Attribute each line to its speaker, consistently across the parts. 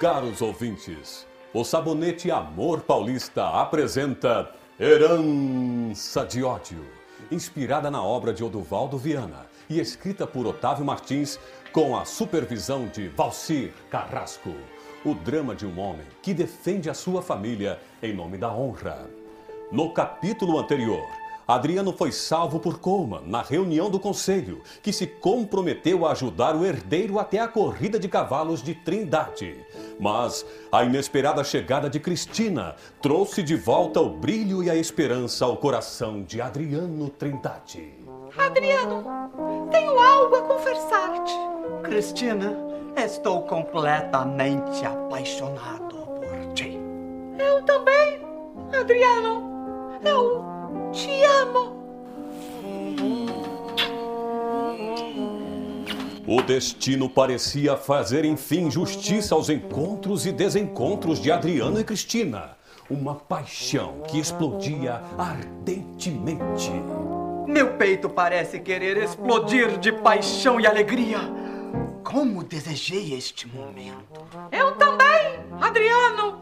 Speaker 1: Caros ouvintes, o Sabonete Amor Paulista apresenta Herança de Ódio, inspirada na obra de Oduvaldo Viana e escrita por Otávio Martins com a supervisão de Valcir Carrasco. O drama de um homem que defende a sua família em nome da honra. No capítulo anterior, Adriano foi salvo por Coleman na reunião do conselho, que se comprometeu a ajudar o herdeiro até a corrida de cavalos de Trindade. Mas a inesperada chegada de Cristina trouxe de volta o brilho e a esperança ao coração de Adriano Trindade.
Speaker 2: Adriano, tenho algo a confessar-te.
Speaker 3: Cristina, estou completamente apaixonado por ti.
Speaker 2: Eu também, Adriano. Eu te amo.
Speaker 1: O destino parecia fazer enfim justiça aos encontros e desencontros de Adriano e Cristina. Uma paixão que explodia ardentemente.
Speaker 3: Meu peito parece querer explodir de paixão e alegria. Como desejei este momento.
Speaker 2: Eu também, Adriano.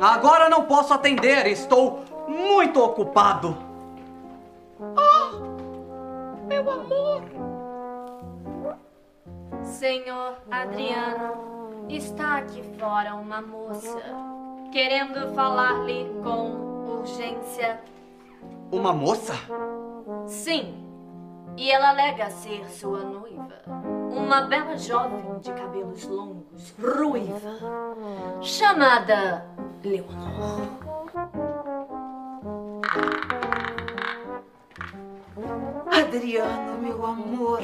Speaker 3: Agora não posso atender, estou muito ocupado.
Speaker 2: Meu amor.
Speaker 4: Senhor Adriano, está aqui fora uma moça querendo falar-lhe com urgência.
Speaker 3: Uma moça?
Speaker 4: Sim, e ela alega ser sua noiva. Uma bela jovem de cabelos longos, ruiva, chamada Leonor.
Speaker 2: Adriano, meu amor.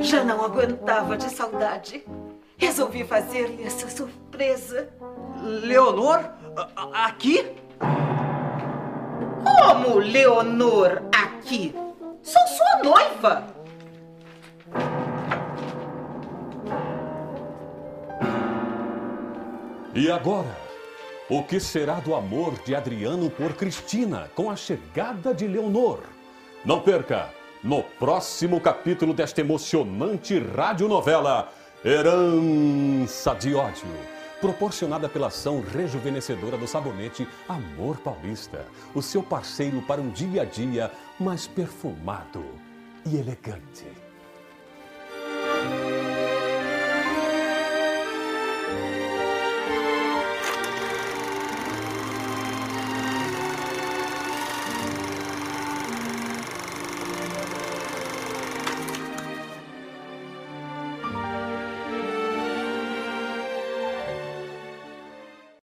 Speaker 2: Já não aguentava de saudade. Resolvi fazer-lhe essa surpresa.
Speaker 3: Leonor? Aqui?
Speaker 2: Como Leonor aqui? Sou sua noiva.
Speaker 1: E agora? O que será do amor de Adriano por Cristina com a chegada de Leonor? Não perca! No próximo capítulo desta emocionante radionovela Herança de Ódio, proporcionada pela ação rejuvenescedora do sabonete Amor Paulista, o seu parceiro para um dia a dia mais perfumado e elegante.